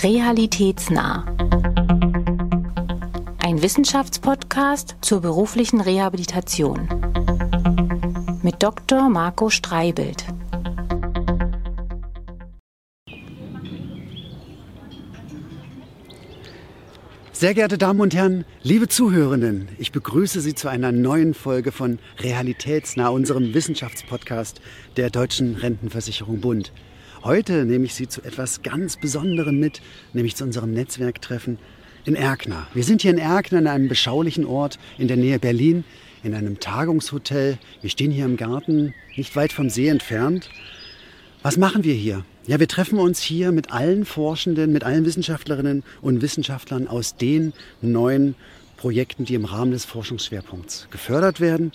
Realitätsnah. Ein Wissenschaftspodcast zur beruflichen Rehabilitation. Mit Dr. Marco Streibelt. Sehr geehrte Damen und Herren, liebe Zuhörenden, ich begrüße Sie zu einer neuen Folge von Realitätsnah, unserem Wissenschaftspodcast der Deutschen Rentenversicherung Bund. Heute nehme ich Sie zu etwas ganz Besonderem mit, nämlich zu unserem Netzwerktreffen in Erkner. Wir sind hier in Erkner, in einem beschaulichen Ort in der Nähe Berlin, in einem Tagungshotel. Wir stehen hier im Garten, nicht weit vom See entfernt. Was machen wir hier? Ja, wir treffen uns hier mit allen Forschenden, mit allen Wissenschaftlerinnen und Wissenschaftlern aus den neuen Projekten, die im Rahmen des Forschungsschwerpunkts gefördert werden.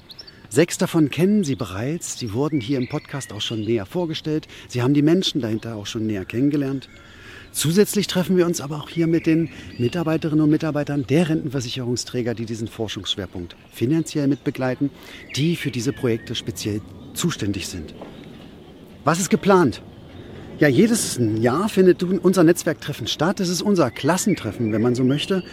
Sechs davon kennen Sie bereits. Sie wurden hier im Podcast auch schon näher vorgestellt. Sie haben die Menschen dahinter auch schon näher kennengelernt. Zusätzlich treffen wir uns aber auch hier mit den Mitarbeiterinnen und Mitarbeitern der Rentenversicherungsträger, die diesen Forschungsschwerpunkt finanziell mitbegleiten, die für diese Projekte speziell zuständig sind. Was ist geplant? Ja, jedes Jahr findet unser Netzwerktreffen statt. Es ist unser Klassentreffen, wenn man so möchte.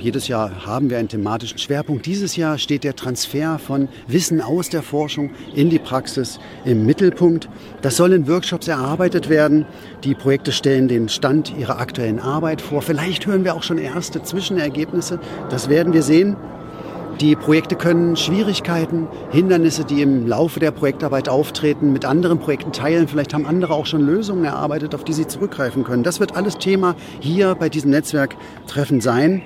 Jedes Jahr haben wir einen thematischen Schwerpunkt. Dieses Jahr steht der Transfer von Wissen aus der Forschung in die Praxis im Mittelpunkt. Das soll in Workshops erarbeitet werden. Die Projekte stellen den Stand ihrer aktuellen Arbeit vor. Vielleicht hören wir auch schon erste Zwischenergebnisse. Das werden wir sehen. Die Projekte können Schwierigkeiten, Hindernisse, die im Laufe der Projektarbeit auftreten, mit anderen Projekten teilen. Vielleicht haben andere auch schon Lösungen erarbeitet, auf die sie zurückgreifen können. Das wird alles Thema hier bei diesem Netzwerktreffen sein.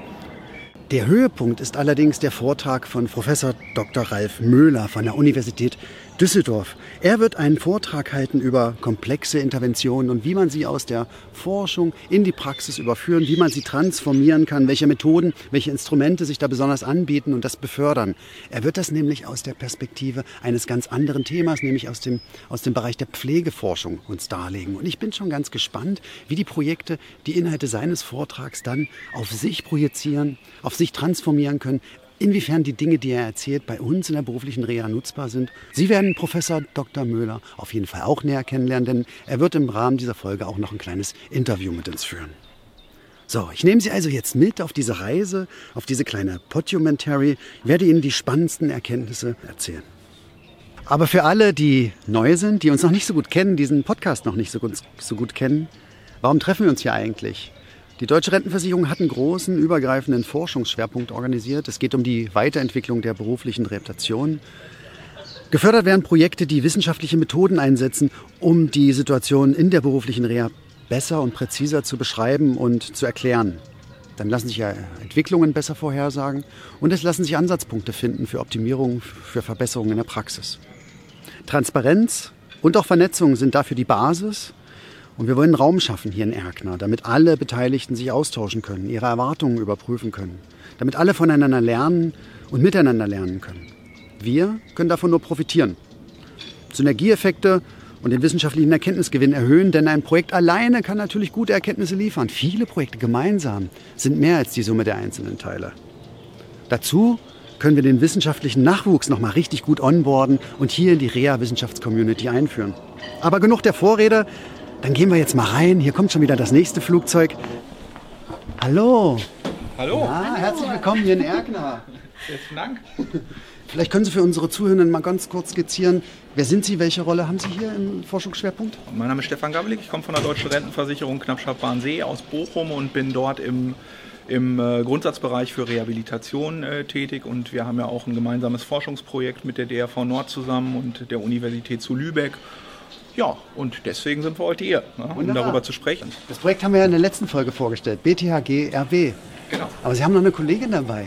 Der Höhepunkt ist allerdings der Vortrag von Professor Dr. Ralf Möhler von der Universität Düsseldorf. Er wird einen Vortrag halten über komplexe Interventionen und wie man sie aus der Forschung in die Praxis überführen, wie man sie transformieren kann, welche Methoden, welche Instrumente sich da besonders anbieten und das befördern. Er wird das nämlich aus der Perspektive eines ganz anderen Themas, nämlich aus dem, aus dem Bereich der Pflegeforschung uns darlegen. Und ich bin schon ganz gespannt, wie die Projekte die Inhalte seines Vortrags dann auf sich projizieren, auf sich transformieren können, inwiefern die Dinge, die er erzählt, bei uns in der beruflichen Reha nutzbar sind. Sie werden Professor Dr. Möhler auf jeden Fall auch näher kennenlernen, denn er wird im Rahmen dieser Folge auch noch ein kleines Interview mit uns führen. So, ich nehme Sie also jetzt mit auf diese Reise, auf diese kleine Podumentary, werde Ihnen die spannendsten Erkenntnisse erzählen. Aber für alle, die neu sind, die uns noch nicht so gut kennen, diesen Podcast noch nicht so gut, so gut kennen, warum treffen wir uns hier eigentlich? Die Deutsche Rentenversicherung hat einen großen, übergreifenden Forschungsschwerpunkt organisiert. Es geht um die Weiterentwicklung der beruflichen Rehabilitation. Gefördert werden Projekte, die wissenschaftliche Methoden einsetzen, um die Situation in der beruflichen Reha besser und präziser zu beschreiben und zu erklären. Dann lassen sich ja Entwicklungen besser vorhersagen und es lassen sich Ansatzpunkte finden für Optimierung, für Verbesserungen in der Praxis. Transparenz und auch Vernetzung sind dafür die Basis und wir wollen Raum schaffen hier in Erkner, damit alle Beteiligten sich austauschen können, ihre Erwartungen überprüfen können, damit alle voneinander lernen und miteinander lernen können. Wir können davon nur profitieren. Synergieeffekte und den wissenschaftlichen Erkenntnisgewinn erhöhen, denn ein Projekt alleine kann natürlich gute Erkenntnisse liefern. Viele Projekte gemeinsam sind mehr als die Summe der einzelnen Teile. Dazu können wir den wissenschaftlichen Nachwuchs noch mal richtig gut onboarden und hier in die Reha-Wissenschaftscommunity einführen. Aber genug der Vorrede. Dann gehen wir jetzt mal rein. Hier kommt schon wieder das nächste Flugzeug. Hallo. Hallo. Ja, herzlich willkommen hier in Erkner. Besten Dank. Vielleicht können Sie für unsere Zuhörenden mal ganz kurz skizzieren, wer sind Sie, welche Rolle haben Sie hier im Forschungsschwerpunkt? Mein Name ist Stefan Gabelik, ich komme von der Deutschen Rentenversicherung Knappschaft-Bahnsee aus Bochum und bin dort im, im äh, Grundsatzbereich für Rehabilitation äh, tätig und wir haben ja auch ein gemeinsames Forschungsprojekt mit der DRV Nord zusammen und der Universität zu Lübeck ja, und deswegen sind wir heute hier, ne, um darüber zu sprechen. Das Projekt haben wir ja in der letzten Folge vorgestellt, BTHG RW. Genau. Aber Sie haben noch eine Kollegin dabei.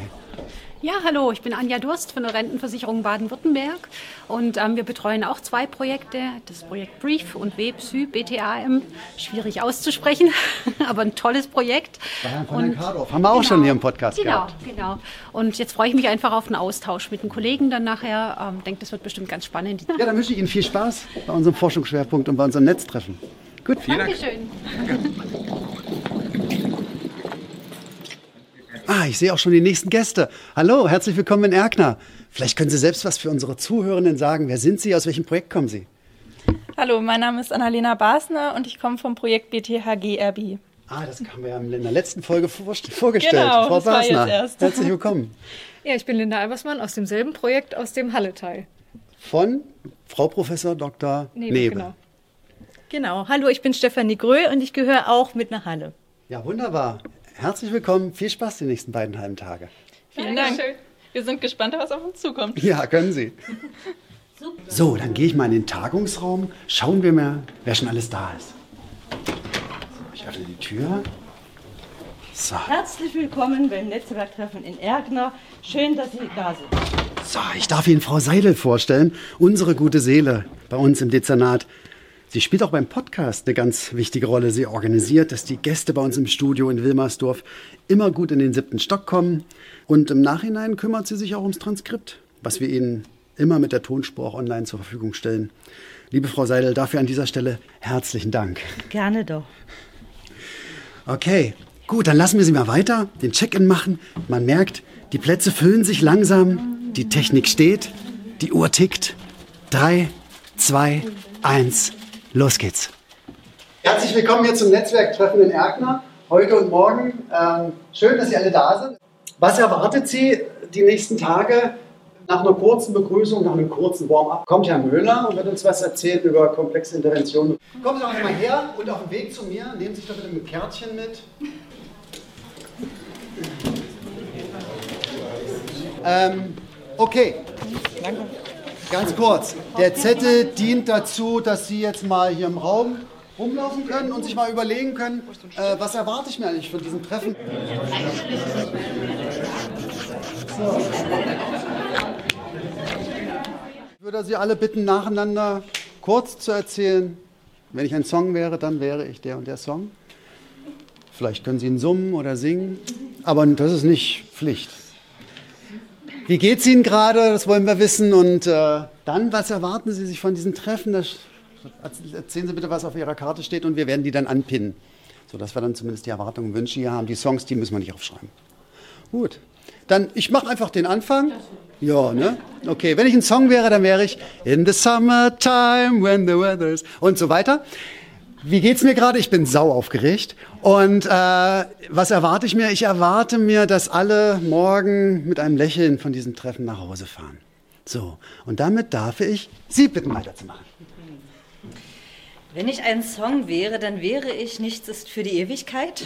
Ja, hallo, ich bin Anja Durst von der Rentenversicherung Baden-Württemberg und ähm, wir betreuen auch zwei Projekte, das Projekt Brief und WPSY, BTAM, schwierig auszusprechen, aber ein tolles Projekt. Bayern von und, Kardorf. Haben wir auch genau, schon hier im Podcast genau, gehabt. Genau, genau. Und jetzt freue ich mich einfach auf einen Austausch mit den Kollegen dann nachher. Ähm, denke, das wird bestimmt ganz spannend. Ja, dann wünsche ich Ihnen viel Spaß bei unserem Forschungsschwerpunkt und bei unserem Netztreffen. Gut, vielen Dankeschön. Dank. Ah, ich sehe auch schon die nächsten Gäste. Hallo, herzlich willkommen in Erkner. Vielleicht können Sie selbst was für unsere Zuhörenden sagen. Wer sind Sie? Aus welchem Projekt kommen Sie? Hallo, mein Name ist Annalena Basner und ich komme vom Projekt BTHG RB. Ah, das haben wir ja in der letzten Folge vorgestellt. Genau, Frau das war Basner, jetzt erst. herzlich willkommen. Ja, ich bin Linda Albersmann aus demselben Projekt aus dem Halle-Teil. Von Frau Professor Dr. Nebe, Nebe. genau. Genau. Hallo, ich bin Stefanie Grö und ich gehöre auch mit nach Halle. Ja, wunderbar. Herzlich willkommen. Viel Spaß die nächsten beiden halben Tage. Vielen Dank. Wir sind gespannt, was auf uns zukommt. Ja, können Sie. So, dann gehe ich mal in den Tagungsraum. Schauen wir mal, wer schon alles da ist. Ich öffne die Tür. So, Herzlich willkommen beim Netzwerktreffen in Ergner. Schön, dass Sie da sind. so, ich darf Ihnen Frau Seidel vorstellen, unsere gute Seele bei uns im Dezernat. Sie spielt auch beim Podcast eine ganz wichtige Rolle. Sie organisiert, dass die Gäste bei uns im Studio in Wilmersdorf immer gut in den siebten Stock kommen. Und im Nachhinein kümmert sie sich auch ums Transkript, was wir Ihnen immer mit der Tonspur auch online zur Verfügung stellen. Liebe Frau Seidel, dafür an dieser Stelle herzlichen Dank. Gerne doch. Okay, gut, dann lassen wir Sie mal weiter den Check-in machen. Man merkt, die Plätze füllen sich langsam, die Technik steht, die Uhr tickt. Drei, zwei, eins, los geht's. Herzlich willkommen hier zum Netzwerktreffen in Erkner, heute und morgen. Ähm, schön, dass Sie alle da sind. Was erwartet Sie die nächsten Tage? Nach einer kurzen Begrüßung, nach einem kurzen Warm-up, kommt Herr Möhler und wird uns was erzählen über komplexe Interventionen. Kommen Sie doch einmal her und auf dem Weg zu mir, nehmen Sie sich doch bitte ein Kärtchen mit. Ähm, okay. Ganz kurz. Der Zettel dient dazu, dass Sie jetzt mal hier im Raum rumlaufen können und sich mal überlegen können, äh, was erwarte ich mir eigentlich von diesem Treffen. So. Ich würde Sie alle bitten, nacheinander kurz zu erzählen. Wenn ich ein Song wäre, dann wäre ich der und der Song. Vielleicht können Sie ihn summen oder singen, aber das ist nicht Pflicht. Wie geht's Ihnen gerade? Das wollen wir wissen. Und äh, dann, was erwarten Sie sich von diesen Treffen? Das, erzählen Sie bitte, was auf Ihrer Karte steht und wir werden die dann anpinnen, sodass wir dann zumindest die Erwartungen und Wünsche hier haben. Die Songs, die müssen wir nicht aufschreiben. Gut. Dann, ich mache einfach den Anfang. Ja, ne? Okay, wenn ich ein Song wäre, dann wäre ich In the summertime when the weather's und so weiter. Wie geht's mir gerade? Ich bin sau aufgeregt. Und äh, was erwarte ich mir? Ich erwarte mir, dass alle morgen mit einem Lächeln von diesem Treffen nach Hause fahren. So, und damit darf ich Sie bitten, weiterzumachen. Wenn ich ein Song wäre, dann wäre ich Nichts ist für die Ewigkeit.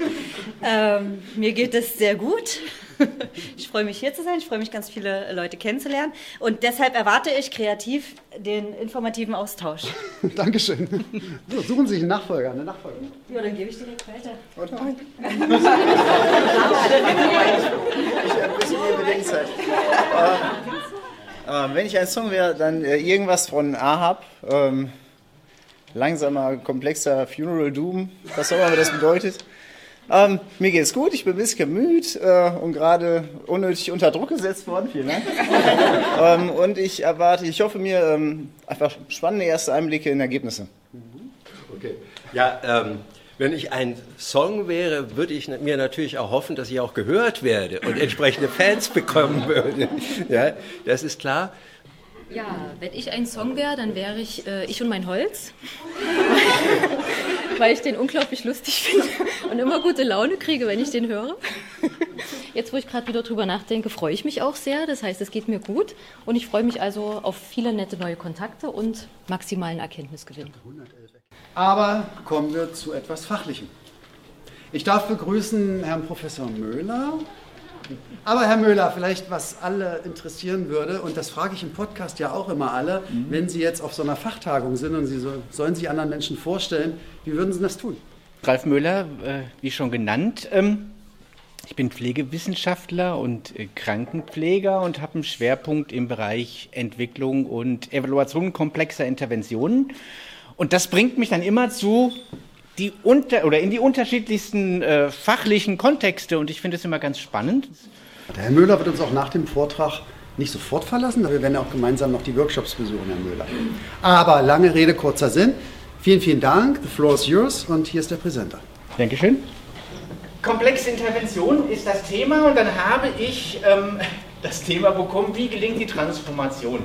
ähm, mir geht es sehr gut. Ich freue mich hier zu sein, ich freue mich ganz viele Leute kennenzulernen und deshalb erwarte ich kreativ den informativen Austausch. Dankeschön. So, suchen Sie sich einen Nachfolger, eine Nachfolgerin. Ja, dann gebe ich direkt weiter. Ich habe ein bisschen mehr Bedenkzeit. Wenn ich ein Song wäre, dann äh, irgendwas von Ahab. Ähm, langsamer, komplexer Funeral Doom, was auch immer das bedeutet. Ähm, mir geht's gut, ich bin ein bisschen müde äh, und gerade unnötig unter Druck gesetzt worden. Vielen Dank. ähm, und ich erwarte, ich hoffe mir ähm, einfach spannende erste Einblicke in Ergebnisse. Okay. Ja, ähm, wenn ich ein Song wäre, würde ich mir natürlich auch hoffen, dass ich auch gehört werde und entsprechende Fans bekommen würde. Ja, das ist klar. Ja, wenn ich ein Song wäre, dann wäre ich äh, Ich und mein Holz. Weil ich den unglaublich lustig finde und immer gute Laune kriege, wenn ich den höre. Jetzt, wo ich gerade wieder drüber nachdenke, freue ich mich auch sehr. Das heißt, es geht mir gut und ich freue mich also auf viele nette neue Kontakte und maximalen Erkenntnisgewinn. Aber kommen wir zu etwas Fachlichem. Ich darf begrüßen Herrn Professor Möhler. Aber Herr Möhler, vielleicht was alle interessieren würde, und das frage ich im Podcast ja auch immer alle, wenn Sie jetzt auf so einer Fachtagung sind und Sie so, sollen sich anderen Menschen vorstellen, wie würden Sie das tun? Ralf Möhler, äh, wie schon genannt. Ähm, ich bin Pflegewissenschaftler und äh, Krankenpfleger und habe einen Schwerpunkt im Bereich Entwicklung und Evaluation komplexer Interventionen. Und das bringt mich dann immer zu die unter oder in die unterschiedlichsten äh, fachlichen Kontexte und ich finde es immer ganz spannend. Der Herr Möhler wird uns auch nach dem Vortrag nicht sofort verlassen, aber wir werden auch gemeinsam noch die Workshops besuchen, Herr Möhler. Aber lange Rede, kurzer Sinn. Vielen, vielen Dank. The floor is yours und hier ist der Präsenter. Dankeschön. Komplexe Intervention ist das Thema und dann habe ich ähm, das Thema bekommen, wie gelingt die Transformation.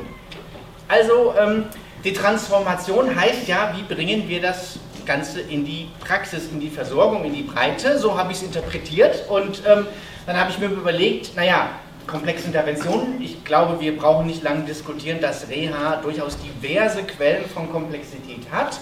Also ähm, die Transformation heißt ja, wie bringen wir das das Ganze in die Praxis, in die Versorgung, in die Breite. So habe ich es interpretiert. Und ähm, dann habe ich mir überlegt, naja, komplexe Interventionen. Ich glaube, wir brauchen nicht lange diskutieren, dass Reha durchaus diverse Quellen von Komplexität hat.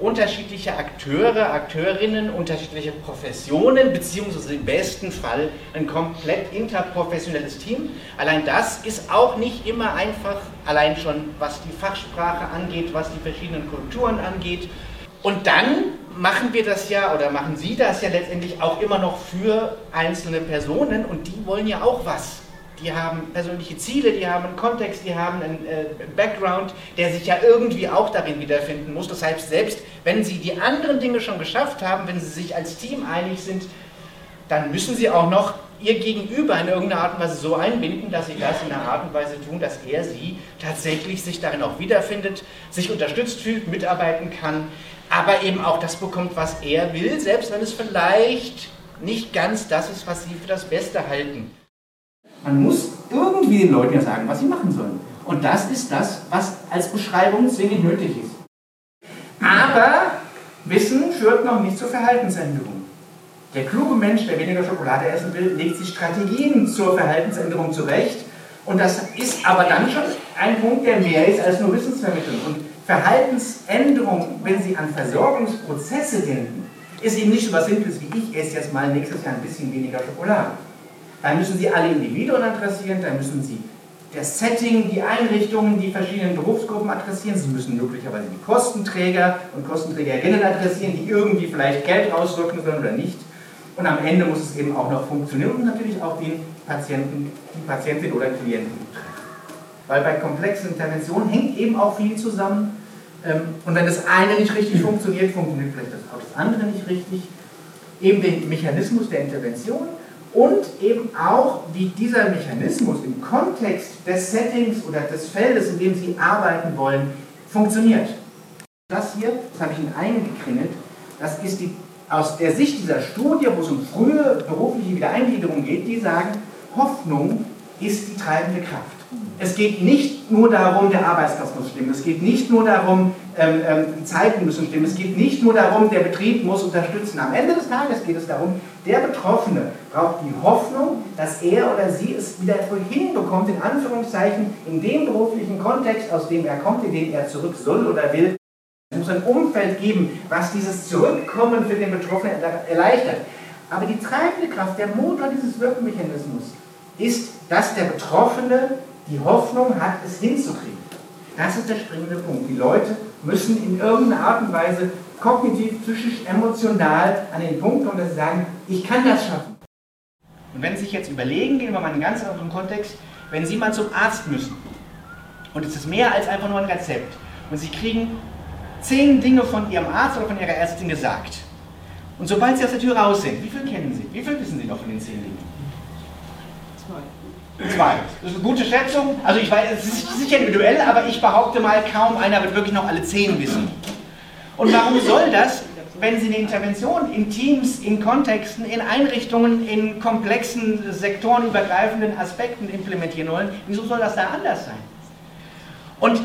Unterschiedliche Akteure, Akteurinnen, unterschiedliche Professionen, beziehungsweise im besten Fall ein komplett interprofessionelles Team. Allein das ist auch nicht immer einfach, allein schon was die Fachsprache angeht, was die verschiedenen Kulturen angeht. Und dann machen wir das ja oder machen Sie das ja letztendlich auch immer noch für einzelne Personen. Und die wollen ja auch was. Die haben persönliche Ziele, die haben einen Kontext, die haben einen äh, Background, der sich ja irgendwie auch darin wiederfinden muss. Das heißt, selbst wenn sie die anderen Dinge schon geschafft haben, wenn sie sich als Team einig sind, dann müssen sie auch noch ihr Gegenüber in irgendeiner Art und Weise so einbinden, dass sie das in einer Art und Weise tun, dass er sie tatsächlich sich darin auch wiederfindet, sich unterstützt fühlt, mitarbeiten kann, aber eben auch das bekommt, was er will, selbst wenn es vielleicht nicht ganz das ist, was sie für das Beste halten. Man muss irgendwie den Leuten ja sagen, was sie machen sollen. Und das ist das, was als Beschreibung zwingend nötig ist. Aber Wissen führt noch nicht zur Verhaltensänderung. Der kluge Mensch, der weniger Schokolade essen will, legt sich Strategien zur Verhaltensänderung zurecht. Und das ist aber dann schon ein Punkt, der mehr ist als nur Wissensvermittlung. Und Verhaltensänderung, wenn Sie an Versorgungsprozesse denken, ist eben nicht so was Simples wie ich esse jetzt mal nächstes Jahr ein bisschen weniger Schokolade. Da müssen Sie alle Individuen adressieren, da müssen Sie das Setting, die Einrichtungen, die verschiedenen Berufsgruppen adressieren. Sie müssen möglicherweise die Kostenträger und Kostenträgerinnen adressieren, die irgendwie vielleicht Geld auswirken sollen oder nicht. Und am Ende muss es eben auch noch funktionieren und natürlich auch den Patienten, die Patientin oder Klienten betreffen. Weil bei komplexen Interventionen hängt eben auch viel zusammen. Ähm, und wenn das eine nicht richtig funktioniert, funktioniert vielleicht auch das andere nicht richtig. Eben den Mechanismus der Intervention und eben auch, wie dieser Mechanismus im Kontext des Settings oder des Feldes, in dem Sie arbeiten wollen, funktioniert. Das hier, das habe ich Ihnen eingekringelt, das ist die, aus der Sicht dieser Studie, wo es um frühe berufliche Wiedereingliederung geht, die sagen, Hoffnung ist die treibende Kraft. Es geht nicht nur darum, der Arbeitsplatz muss stimmen. Es geht nicht nur darum, ähm, ähm, Zeiten müssen stimmen. Es geht nicht nur darum, der Betrieb muss unterstützen. Am Ende des Tages geht es darum, der Betroffene braucht die Hoffnung, dass er oder sie es wieder hinbekommt, in Anführungszeichen, in dem beruflichen Kontext, aus dem er kommt, in den er zurück soll oder will. Es muss ein Umfeld geben, was dieses Zurückkommen für den Betroffenen erleichtert. Aber die treibende Kraft, der Motor dieses Wirkmechanismus ist, dass der Betroffene die Hoffnung hat, es hinzukriegen. Das ist der springende Punkt. Die Leute müssen in irgendeiner Art und Weise kognitiv, psychisch, emotional an den Punkt kommen, dass sie sagen, ich kann das schaffen. Und wenn Sie sich jetzt überlegen, gehen wir mal in einen ganz anderen Kontext, wenn Sie mal zum Arzt müssen und es ist mehr als einfach nur ein Rezept und Sie kriegen zehn Dinge von Ihrem Arzt oder von Ihrer Ärztin gesagt und sobald Sie aus der Tür raus sind, wie viel kennen Sie? Wie viel wissen Sie noch von den zehn Dingen? Zwei. Das ist eine gute Schätzung. Also ich weiß, es ist sicher individuell, aber ich behaupte mal, kaum einer wird wirklich noch alle zehn wissen. Und warum soll das, wenn Sie eine Intervention in Teams, in Kontexten, in Einrichtungen, in komplexen, sektorenübergreifenden Aspekten implementieren wollen, wieso soll das da anders sein? Und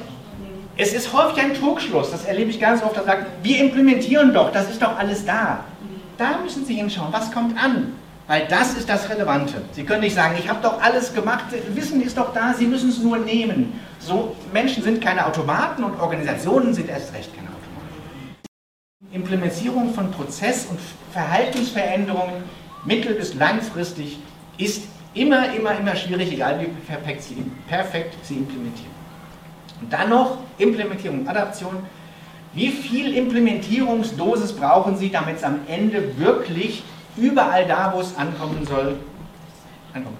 es ist häufig ein Trugschluss, das erlebe ich ganz oft, da sagt, wir implementieren doch, das ist doch alles da. Da müssen Sie hinschauen, was kommt an? Weil das ist das Relevante. Sie können nicht sagen, ich habe doch alles gemacht, Wissen ist doch da, Sie müssen es nur nehmen. So, Menschen sind keine Automaten und Organisationen sind erst recht keine Automaten. Implementierung von Prozess- und Verhaltensveränderungen mittel- bis langfristig ist immer, immer, immer schwierig, egal wie perfekt Sie, perfekt Sie implementieren. Und dann noch Implementierung, Adaption. Wie viel Implementierungsdosis brauchen Sie, damit es am Ende wirklich überall da, wo es ankommen soll, ankommen.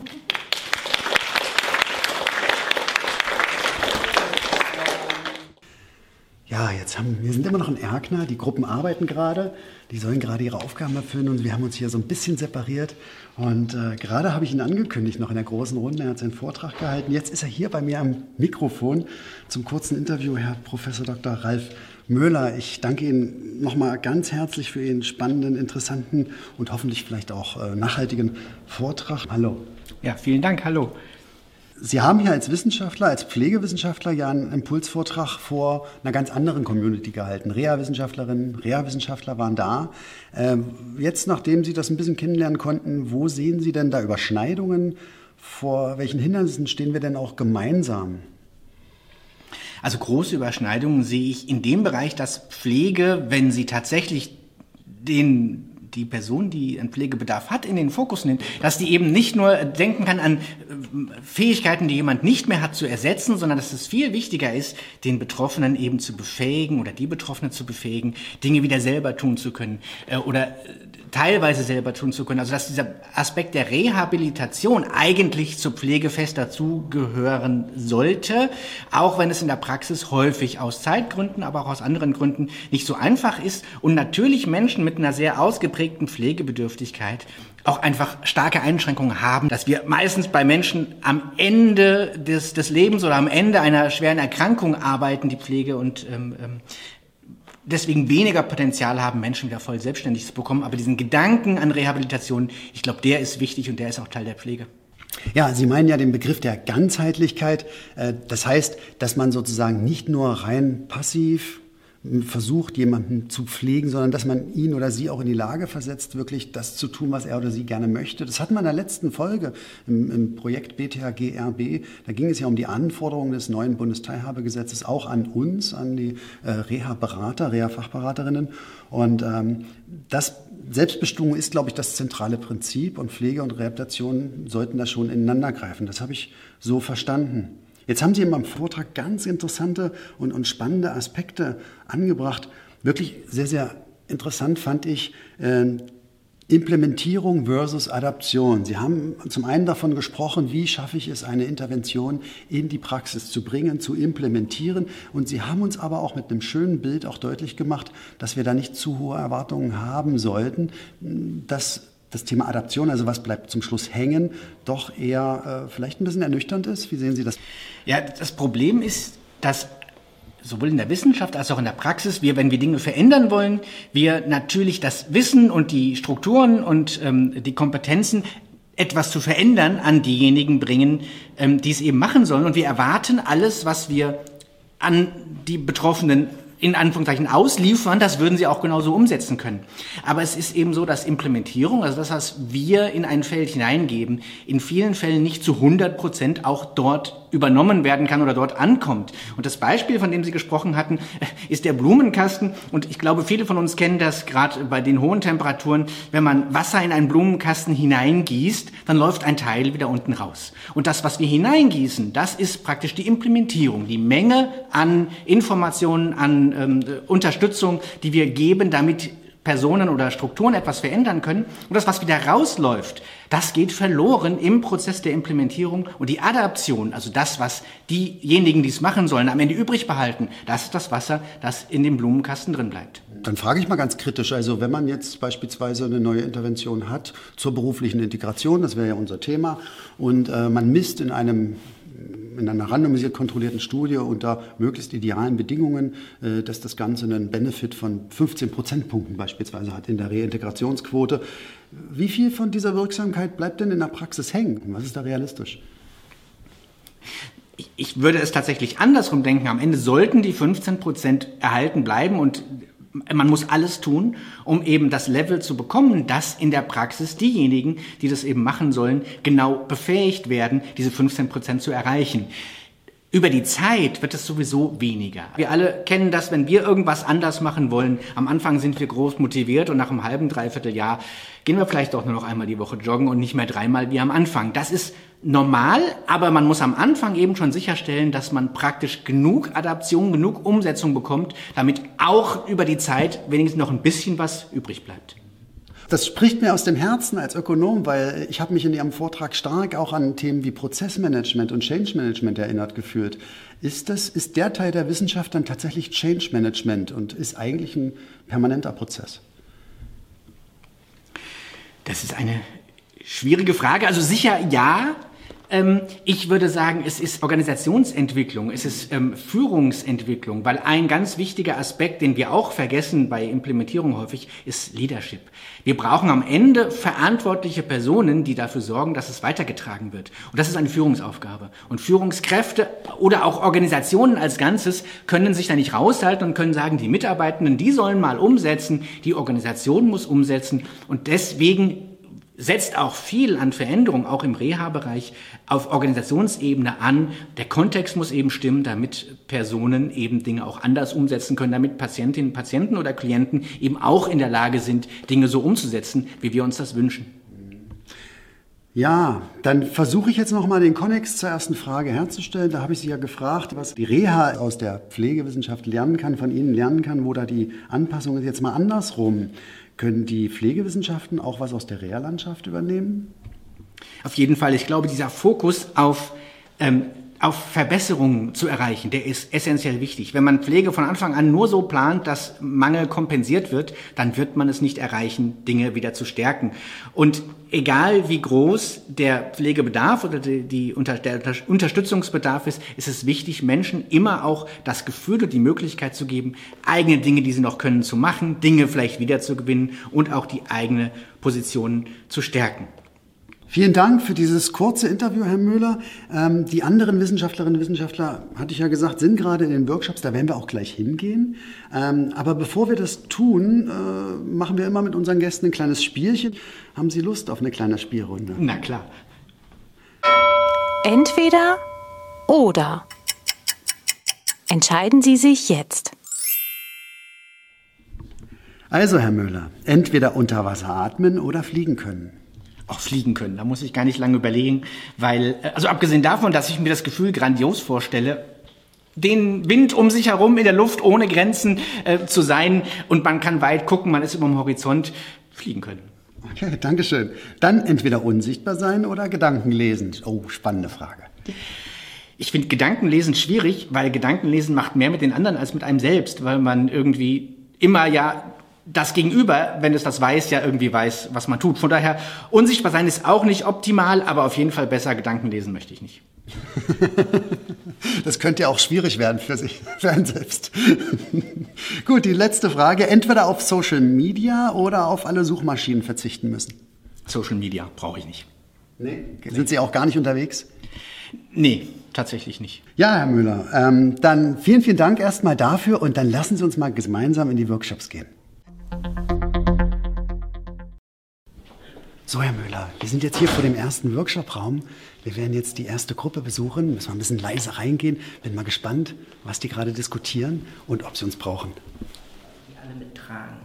Ja, jetzt haben wir sind immer noch in Erkner, die Gruppen arbeiten gerade, die sollen gerade ihre Aufgaben erfüllen und wir haben uns hier so ein bisschen separiert. Und äh, gerade habe ich ihn angekündigt, noch in der großen Runde, er hat seinen Vortrag gehalten. Jetzt ist er hier bei mir am Mikrofon zum kurzen Interview, Herr Professor Dr. Ralf Möhler. Ich danke Ihnen nochmal ganz herzlich für Ihren spannenden, interessanten und hoffentlich vielleicht auch äh, nachhaltigen Vortrag. Hallo. Ja, vielen Dank. Hallo. Sie haben hier als Wissenschaftler, als Pflegewissenschaftler ja einen Impulsvortrag vor einer ganz anderen Community gehalten. Reha-Wissenschaftlerinnen, Reha-Wissenschaftler waren da. Ähm, jetzt, nachdem Sie das ein bisschen kennenlernen konnten, wo sehen Sie denn da Überschneidungen? Vor welchen Hindernissen stehen wir denn auch gemeinsam? Also große Überschneidungen sehe ich in dem Bereich, dass Pflege, wenn sie tatsächlich den die Person, die einen Pflegebedarf hat, in den Fokus nimmt, dass die eben nicht nur denken kann an äh, Fähigkeiten, die jemand nicht mehr hat, zu ersetzen, sondern dass es viel wichtiger ist, den Betroffenen eben zu befähigen oder die Betroffenen zu befähigen, Dinge wieder selber tun zu können äh, oder äh, teilweise selber tun zu können. Also dass dieser Aspekt der Rehabilitation eigentlich zur Pflege fest dazugehören sollte, auch wenn es in der Praxis häufig aus Zeitgründen, aber auch aus anderen Gründen nicht so einfach ist und natürlich Menschen mit einer sehr ausgeprägten Pflegebedürftigkeit auch einfach starke Einschränkungen haben, dass wir meistens bei Menschen am Ende des, des Lebens oder am Ende einer schweren Erkrankung arbeiten, die Pflege und ähm, ähm deswegen weniger Potenzial haben, Menschen wieder voll selbstständig zu bekommen. Aber diesen Gedanken an Rehabilitation, ich glaube, der ist wichtig und der ist auch Teil der Pflege. Ja, Sie meinen ja den Begriff der Ganzheitlichkeit. Äh, das heißt, dass man sozusagen nicht nur rein passiv versucht, jemanden zu pflegen, sondern dass man ihn oder sie auch in die Lage versetzt, wirklich das zu tun, was er oder sie gerne möchte. Das hatten wir in der letzten Folge im, im Projekt BTHGRB. Da ging es ja um die Anforderungen des neuen Bundesteilhabegesetzes auch an uns, an die äh, Reha-Berater, Reha-Fachberaterinnen. Und ähm, das Selbstbestimmung ist, glaube ich, das zentrale Prinzip und Pflege und Rehabilitation sollten da schon ineinander greifen. Das habe ich so verstanden. Jetzt haben Sie in meinem Vortrag ganz interessante und, und spannende Aspekte angebracht. Wirklich sehr, sehr interessant fand ich äh, Implementierung versus Adaption. Sie haben zum einen davon gesprochen, wie schaffe ich es, eine Intervention in die Praxis zu bringen, zu implementieren. Und Sie haben uns aber auch mit einem schönen Bild auch deutlich gemacht, dass wir da nicht zu hohe Erwartungen haben sollten, dass das Thema Adaption, also was bleibt zum Schluss hängen, doch eher äh, vielleicht ein bisschen ernüchternd ist? Wie sehen Sie das? Ja, das Problem ist, dass sowohl in der Wissenschaft als auch in der Praxis, wir, wenn wir Dinge verändern wollen, wir natürlich das Wissen und die Strukturen und ähm, die Kompetenzen etwas zu verändern an diejenigen bringen, ähm, die es eben machen sollen. Und wir erwarten alles, was wir an die Betroffenen in Anführungszeichen ausliefern, das würden sie auch genauso umsetzen können. Aber es ist eben so, dass Implementierung, also das, was wir in ein Feld hineingeben, in vielen Fällen nicht zu 100 Prozent auch dort übernommen werden kann oder dort ankommt. Und das Beispiel, von dem Sie gesprochen hatten, ist der Blumenkasten. Und ich glaube, viele von uns kennen das gerade bei den hohen Temperaturen. Wenn man Wasser in einen Blumenkasten hineingießt, dann läuft ein Teil wieder unten raus. Und das, was wir hineingießen, das ist praktisch die Implementierung, die Menge an Informationen, an ähm, Unterstützung, die wir geben, damit Personen oder Strukturen etwas verändern können. Und das, was wieder rausläuft, das geht verloren im Prozess der Implementierung. Und die Adaption, also das, was diejenigen, die es machen sollen, am Ende übrig behalten, das ist das Wasser, das in dem Blumenkasten drin bleibt. Dann frage ich mal ganz kritisch, also wenn man jetzt beispielsweise eine neue Intervention hat zur beruflichen Integration, das wäre ja unser Thema, und äh, man misst in einem in einer randomisiert kontrollierten Studie unter möglichst idealen Bedingungen, äh, dass das Ganze einen Benefit von 15 Prozentpunkten beispielsweise hat in der Reintegrationsquote. Wie viel von dieser Wirksamkeit bleibt denn in der Praxis hängen? Was ist da realistisch? Ich würde es tatsächlich andersrum denken. Am Ende sollten die 15 Prozent erhalten bleiben und man muss alles tun, um eben das Level zu bekommen, dass in der Praxis diejenigen, die das eben machen sollen, genau befähigt werden, diese 15 Prozent zu erreichen. Über die Zeit wird es sowieso weniger. Wir alle kennen das, wenn wir irgendwas anders machen wollen. Am Anfang sind wir groß motiviert und nach einem halben, dreiviertel Jahr gehen wir vielleicht auch nur noch einmal die Woche joggen und nicht mehr dreimal wie am Anfang. Das ist normal, aber man muss am Anfang eben schon sicherstellen, dass man praktisch genug Adaption, genug Umsetzung bekommt, damit auch über die Zeit wenigstens noch ein bisschen was übrig bleibt. Das spricht mir aus dem Herzen als Ökonom, weil ich habe mich in Ihrem Vortrag stark auch an Themen wie Prozessmanagement und Change Management erinnert geführt. Ist, das, ist der Teil der Wissenschaft dann tatsächlich Change Management und ist eigentlich ein permanenter Prozess? Das ist eine schwierige Frage. Also sicher ja, Ähm, ich würde sagen, es ist Organisationsentwicklung, es ist ähm, Führungsentwicklung, weil ein ganz wichtiger Aspekt, den wir auch vergessen bei Implementierung häufig, ist Leadership. Wir brauchen am Ende verantwortliche Personen, die dafür sorgen, dass es weitergetragen wird. Und das ist eine Führungsaufgabe. Und Führungskräfte oder auch Organisationen als Ganzes können sich da nicht raushalten und können sagen, die Mitarbeitenden, die sollen mal umsetzen, die Organisation muss umsetzen. Und deswegen setzt auch viel an Veränderung, auch im Reha-Bereich, auf Organisationsebene an. Der Kontext muss eben stimmen, damit Personen eben Dinge auch anders umsetzen können, damit Patientinnen, Patienten oder Klienten eben auch in der Lage sind, Dinge so umzusetzen, wie wir uns das wünschen. Ja, dann versuche ich jetzt nochmal den Konnex zur ersten Frage herzustellen. Da habe ich Sie ja gefragt, was die Reha aus der Pflegewissenschaft lernen kann, von Ihnen lernen kann, wo da die Anpassung ist. Jetzt mal andersrum. Können die Pflegewissenschaften auch was aus der Reha-Landschaft übernehmen? Auf jeden Fall. Ich glaube, dieser Fokus auf ähm, auf Verbesserungen zu erreichen, der ist essentiell wichtig. Wenn man Pflege von Anfang an nur so plant, dass Mangel kompensiert wird, dann wird man es nicht erreichen, Dinge wieder zu stärken. Und egal wie groß der Pflegebedarf oder die, die der Unterstützungsbedarf ist, ist es wichtig, Menschen immer auch das Gefühl und die Möglichkeit zu geben, eigene Dinge, die sie noch können, zu machen, Dinge vielleicht wiederzugewinnen und auch die eigene Position zu stärken. Vielen Dank für dieses kurze Interview, Herr Müller. Ähm, die anderen Wissenschaftlerinnen und Wissenschaftler, hatte ich ja gesagt, sind gerade in den Workshops, da werden wir auch gleich hingehen. Ähm, aber bevor wir das tun, äh, machen wir immer mit unseren Gästen ein kleines Spielchen. Haben Sie Lust auf eine kleine Spielrunde? Na klar. Entweder oder. Entscheiden Sie sich jetzt. Also, Herr Müller, entweder unter Wasser atmen oder fliegen können auch fliegen können. Da muss ich gar nicht lange überlegen, weil, äh, also abgesehen davon, dass ich mir das Gefühl grandios vorstelle, den Wind um sich herum in der Luft ohne Grenzen äh, zu sein und man kann weit gucken, man ist über dem Horizont, fliegen können. Okay, danke schön. Dann entweder unsichtbar sein oder Gedanken lesen. Oh, spannende Frage. Ich finde Gedankenlesen schwierig, weil Gedankenlesen macht mehr mit den anderen als mit einem selbst, weil man irgendwie immer ja das Gegenüber, wenn es das weiß, ja irgendwie weiß, was man tut. Von daher, unsichtbar sein ist auch nicht optimal, aber auf jeden Fall besser Gedanken lesen möchte ich nicht. das könnte ja auch schwierig werden für sich, für einen selbst. Gut, die letzte Frage. Entweder auf Social Media oder auf alle Suchmaschinen verzichten müssen. Social Media brauche ich nicht. Nee. Sind Sie auch gar nicht unterwegs? Nee, tatsächlich nicht. Ja, Herr Müller, ähm, dann vielen, vielen Dank erstmal dafür und dann lassen Sie uns mal gemeinsam in die Workshops gehen. So, Herr Müller, wir sind jetzt hier vor dem ersten Workshop-Raum. Wir werden jetzt die erste Gruppe besuchen, müssen wir ein bisschen leise reingehen. Bin mal gespannt, was die gerade diskutieren und ob sie uns brauchen. Die alle mittragen.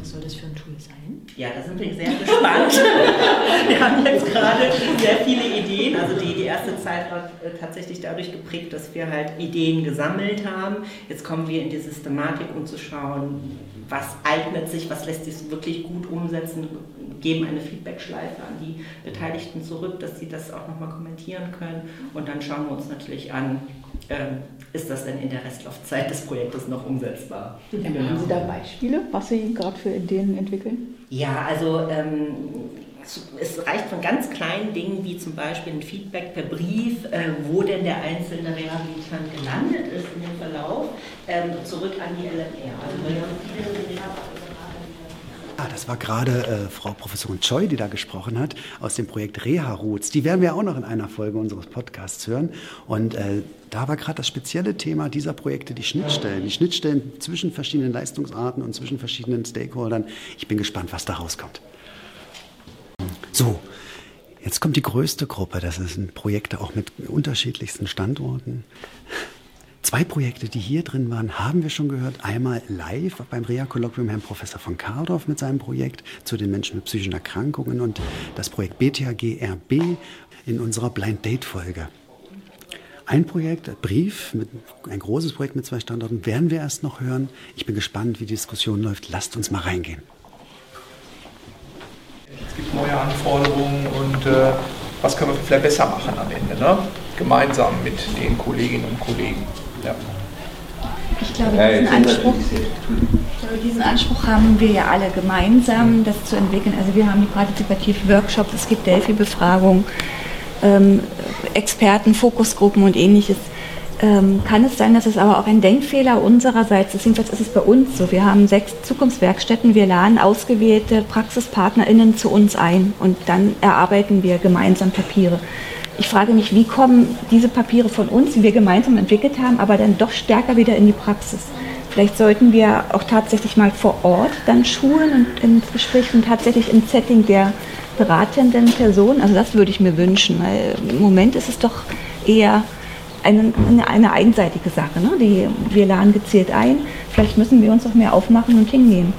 Was soll das für ein Tool sein? Ja, da sind wir sehr gespannt. wir haben jetzt gerade sehr viele Ideen. Also die, die erste Zeit war äh, tatsächlich dadurch geprägt, dass wir halt Ideen gesammelt haben. Jetzt kommen wir in die Systematik, um zu schauen, was eignet sich, was lässt sich wirklich gut umsetzen, geben eine Feedback-Schleife an die Beteiligten zurück, dass sie das auch nochmal kommentieren können. Und dann schauen wir uns natürlich an, ähm, ist das denn in der Restlaufzeit des Projektes noch umsetzbar? Ja, genau. Haben Sie da Beispiele, was Sie gerade für Ideen entwickeln? Ja, also ähm, es reicht von ganz kleinen Dingen wie zum Beispiel ein Feedback per Brief, äh, wo denn der einzelne Rehabilitant gelandet ist in dem Verlauf, ähm, zurück an die LMR. Also wir haben viele Ah, das war gerade äh, Frau Professorin Choi, die da gesprochen hat, aus dem Projekt Reha Roots. Die werden wir auch noch in einer Folge unseres Podcasts hören. Und äh, da war gerade das spezielle Thema dieser Projekte die Schnittstellen. Die Schnittstellen zwischen verschiedenen Leistungsarten und zwischen verschiedenen Stakeholdern. Ich bin gespannt, was da rauskommt. So, jetzt kommt die größte Gruppe. Das sind Projekte auch mit unterschiedlichsten Standorten. Zwei Projekte, die hier drin waren, haben wir schon gehört. Einmal live beim Reha-Kolloquium Herrn Professor von Kardorf mit seinem Projekt zu den Menschen mit psychischen Erkrankungen und das Projekt BTHG-RB in unserer Blind Date-Folge. Ein Projekt, ein Brief, mit, ein großes Projekt mit zwei Standorten, werden wir erst noch hören. Ich bin gespannt, wie die Diskussion läuft. Lasst uns mal reingehen. Es gibt neue Anforderungen und äh, was können wir vielleicht besser machen am Ende, ne? gemeinsam mit den Kolleginnen und Kollegen. Ja. Ich glaube, diesen Anspruch, glaube, diesen Anspruch haben wir ja alle gemeinsam, das zu entwickeln. Also wir haben die partizipativ Workshops, es gibt Delphi-Befragungen. ähm, Experten, Fokusgruppen und ähnliches. Ähm, kann es sein, dass es aber auch ein Denkfehler unsererseits ist? Jedenfalls ist es bei uns so. Wir haben sechs Zukunftswerkstätten. Wir laden ausgewählte PraxispartnerInnen zu uns ein und dann erarbeiten wir gemeinsam Papiere. Ich frage mich, wie kommen diese Papiere von uns, die wir gemeinsam entwickelt haben, aber dann doch stärker wieder in die Praxis? Vielleicht sollten wir auch tatsächlich mal vor Ort dann schulen und ins Gespräch und tatsächlich im Setting der beratenden Person. Also das würde ich mir wünschen, weil im Moment ist es doch eher eine, eine, eine einseitige Sache. Ne? Die, wir laden gezielt ein. Vielleicht müssen wir uns noch mehr aufmachen und hingehen.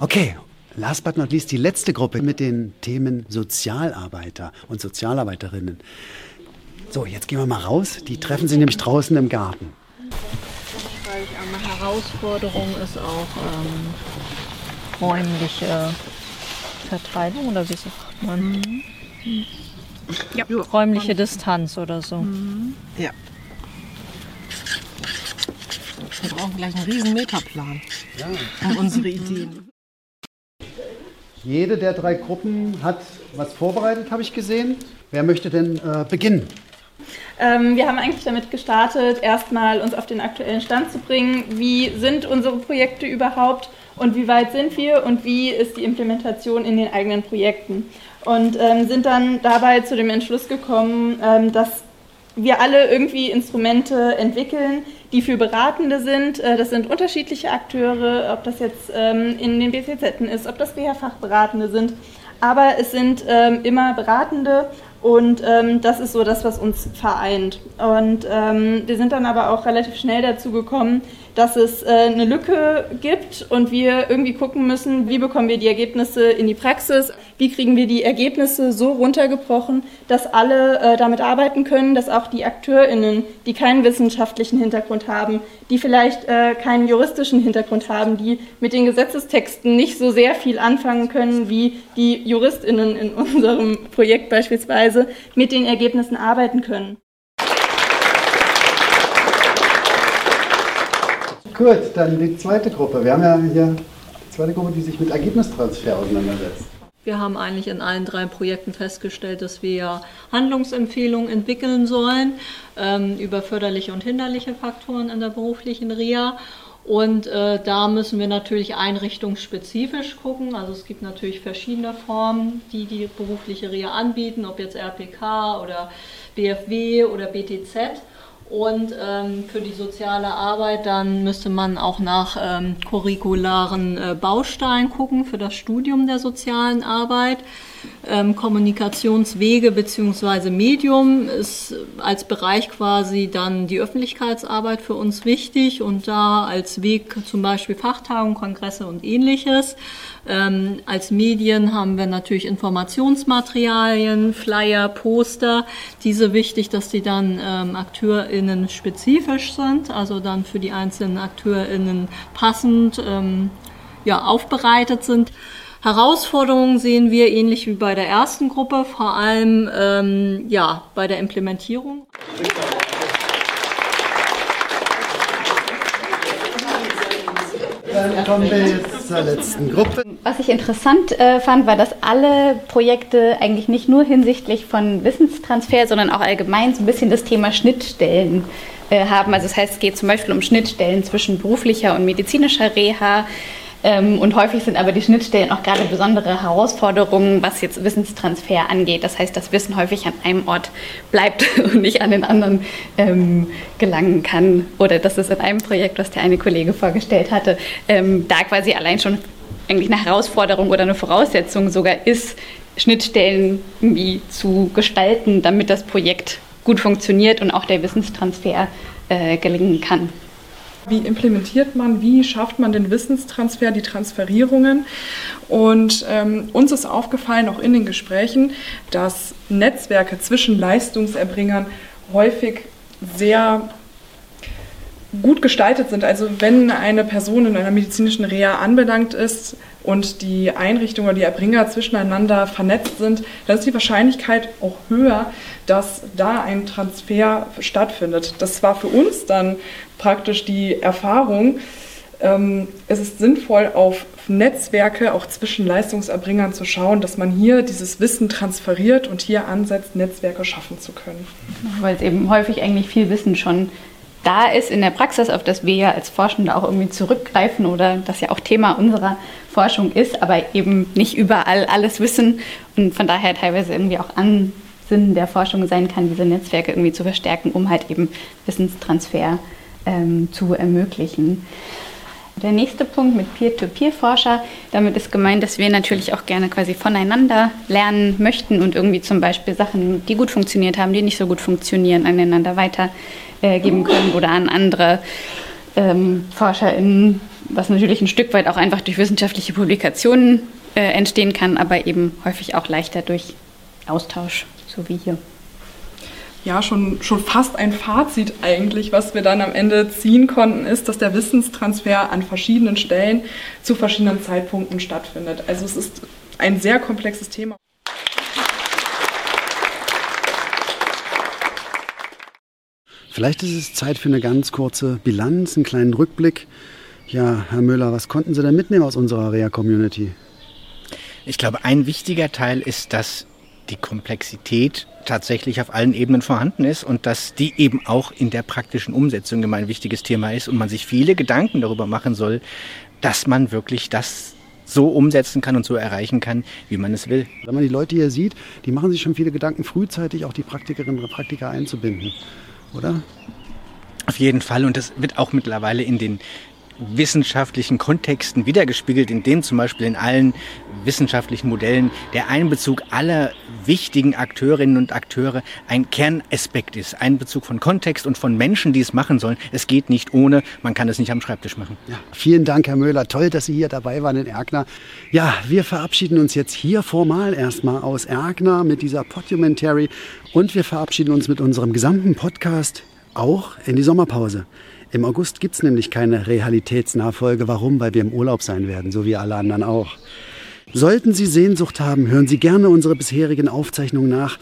Okay, last but not least die letzte Gruppe mit den Themen Sozialarbeiter und Sozialarbeiterinnen. So, jetzt gehen wir mal raus. Die treffen sich nämlich draußen im Garten. Eine Herausforderung ist auch ähm, räumliche Verteilung oder wie sagt man? Mhm. Ja. Räumliche Distanz oder so. Mhm. Ja. Wir brauchen gleich einen riesen Metaplan ja. um unsere Ideen. Jede der drei Gruppen hat was vorbereitet, habe ich gesehen. Wer möchte denn äh, beginnen? Ähm, wir haben eigentlich damit gestartet, erstmal uns auf den aktuellen Stand zu bringen. Wie sind unsere Projekte überhaupt und wie weit sind wir und wie ist die Implementation in den eigenen Projekten? Und ähm, sind dann dabei zu dem Entschluss gekommen, ähm, dass wir alle irgendwie Instrumente entwickeln, die für Beratende sind. Äh, das sind unterschiedliche Akteure, ob das jetzt ähm, in den BCZ ist, ob das BH-Fachberatende sind. Aber es sind ähm, immer Beratende und ähm, das ist so das, was uns vereint. Und wir sind dann aber auch relativ schnell dazu gekommen, dass es äh, eine Lücke gibt und wir irgendwie gucken müssen, wie bekommen wir die Ergebnisse in die Praxis, wie kriegen wir die Ergebnisse so runtergebrochen, dass alle äh, damit arbeiten können, dass auch die AkteurInnen, die keinen wissenschaftlichen Hintergrund haben, die vielleicht äh, keinen juristischen Hintergrund haben, die mit den Gesetzestexten nicht so sehr viel anfangen können wie die JuristInnen in unserem Projekt beispielsweise, mit den Ergebnissen arbeiten können. Gut, dann die zweite Gruppe. Wir haben ja hier die zweite Gruppe, die sich mit Ergebnistransfer auseinandersetzt. Wir haben eigentlich in allen drei Projekten festgestellt, dass wir Handlungsempfehlungen entwickeln sollen ähm, über förderliche und hinderliche Faktoren in der beruflichen Reha. Und äh, da müssen wir natürlich einrichtungsspezifisch gucken. Also es gibt natürlich verschiedene Formen, die die berufliche Reha anbieten, ob jetzt RPK oder BFW oder BTZ. Und ähm, für die soziale Arbeit dann müsste man auch nach ähm, curricularen äh, Bausteinen gucken für das Studium der sozialen Arbeit. Ähm, Kommunikationswege bzw. Medium ist als Bereich quasi dann die Öffentlichkeitsarbeit für uns wichtig und da als Weg zum Beispiel Fachtagungen, Kongresse und ähnliches. Ähm, als Medien haben wir natürlich Informationsmaterialien, Flyer, Poster. Diese wichtig, dass die dann ähm, AkteurInnen spezifisch sind, also dann für die einzelnen AkteurInnen passend ähm, ja, aufbereitet sind. Herausforderungen sehen wir ähnlich wie bei der ersten Gruppe, vor allem ähm, ja, bei der Implementierung. Dann kommen wir jetzt zur letzten Gruppe. Was ich interessant äh, fand, war, dass alle Projekte eigentlich nicht nur hinsichtlich von Wissenstransfer, sondern auch allgemein so ein bisschen das Thema Schnittstellen äh, haben. Also das heißt, es geht zum Beispiel um Schnittstellen zwischen beruflicher und medizinischer Reha, und häufig sind aber die Schnittstellen auch gerade besondere Herausforderungen, was jetzt Wissenstransfer angeht. Das heißt, dass Wissen häufig an einem Ort bleibt und nicht an den anderen ähm, gelangen kann. Oder dass es in einem Projekt, was der eine Kollege vorgestellt hatte, ähm, da quasi allein schon eigentlich eine Herausforderung oder eine Voraussetzung sogar ist, Schnittstellen irgendwie zu gestalten, damit das Projekt gut funktioniert und auch der Wissenstransfer äh, gelingen kann. Wie implementiert man, wie schafft man den Wissenstransfer, die Transferierungen? Und ähm, uns ist aufgefallen, auch in den Gesprächen, dass Netzwerke zwischen Leistungserbringern häufig sehr gut gestaltet sind. Also wenn eine Person in einer medizinischen Reha anbelangt ist und die Einrichtung oder die Erbringer zwischeneinander vernetzt sind, dann ist die Wahrscheinlichkeit auch höher, dass da ein Transfer stattfindet. Das war für uns dann praktisch die Erfahrung, ähm, es ist sinnvoll, auf Netzwerke auch zwischen Leistungserbringern zu schauen, dass man hier dieses Wissen transferiert und hier ansetzt, Netzwerke schaffen zu können. Weil es eben häufig eigentlich viel Wissen schon da ist in der Praxis, auf das wir ja als Forschende auch irgendwie zurückgreifen oder das ja auch Thema unserer Forschung ist, aber eben nicht überall alles wissen und von daher teilweise irgendwie auch Ansinn der Forschung sein kann, diese Netzwerke irgendwie zu verstärken, um halt eben Wissenstransfer ähm, zu ermöglichen. Der nächste Punkt mit Peer-to-Peer-Forscher. Damit ist gemeint, dass wir natürlich auch gerne quasi voneinander lernen möchten und irgendwie zum Beispiel Sachen, die gut funktioniert haben, die nicht so gut funktionieren, aneinander weitergeben können oder an andere ähm, ForscherInnen, was natürlich ein Stück weit auch einfach durch wissenschaftliche Publikationen äh, entstehen kann, aber eben häufig auch leichter durch Austausch, so wie hier ja schon, schon fast ein Fazit eigentlich, was wir dann am Ende ziehen konnten, ist, dass der Wissenstransfer an verschiedenen Stellen zu verschiedenen Zeitpunkten stattfindet. Also es ist ein sehr komplexes Thema. Vielleicht ist es Zeit für eine ganz kurze Bilanz, einen kleinen Rückblick. Ja, Herr Müller, was konnten Sie denn mitnehmen aus unserer Reha-Community? Ich glaube, ein wichtiger Teil ist, dass die Komplexität tatsächlich auf allen Ebenen vorhanden ist und dass die eben auch in der praktischen Umsetzung immer ein wichtiges Thema ist und man sich viele Gedanken darüber machen soll, dass man wirklich das so umsetzen kann und so erreichen kann, wie man es will. Wenn man die Leute hier sieht, die machen sich schon viele Gedanken, frühzeitig auch die Praktikerinnen und Praktiker einzubinden, oder? Auf jeden Fall und das wird auch mittlerweile in den wissenschaftlichen Kontexten wiedergespiegelt, in denen zum Beispiel in allen wissenschaftlichen Modellen der Einbezug aller wichtigen Akteurinnen und Akteure ein Kernaspekt ist. Einbezug von Kontext und von Menschen, die es machen sollen. Es geht nicht ohne, man kann es nicht am Schreibtisch machen. Ja, vielen Dank, Herr Möhler. Toll, dass Sie hier dabei waren in Erkner. Ja, wir verabschieden uns jetzt hier formal erstmal aus Erkner mit dieser Podumentary und wir verabschieden uns mit unserem gesamten Podcast auch in die Sommerpause. Im August gibt es nämlich keine Realitätsnachfolge. Warum? Weil wir im Urlaub sein werden, so wie alle anderen auch. Sollten Sie Sehnsucht haben, hören Sie gerne unsere bisherigen Aufzeichnungen nach.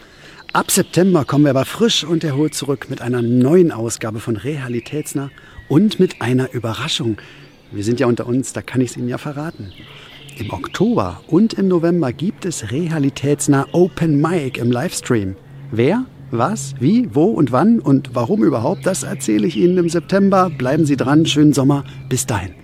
Ab September kommen wir aber frisch und erholt zurück mit einer neuen Ausgabe von Realitätsnah und mit einer Überraschung. Wir sind ja unter uns, da kann ich es Ihnen ja verraten. Im Oktober und im November gibt es Realitätsnah Open Mic im Livestream. Wer? Was, wie, wo und wann und warum überhaupt, das erzähle ich Ihnen im September. Bleiben Sie dran, schönen Sommer. Bis dahin.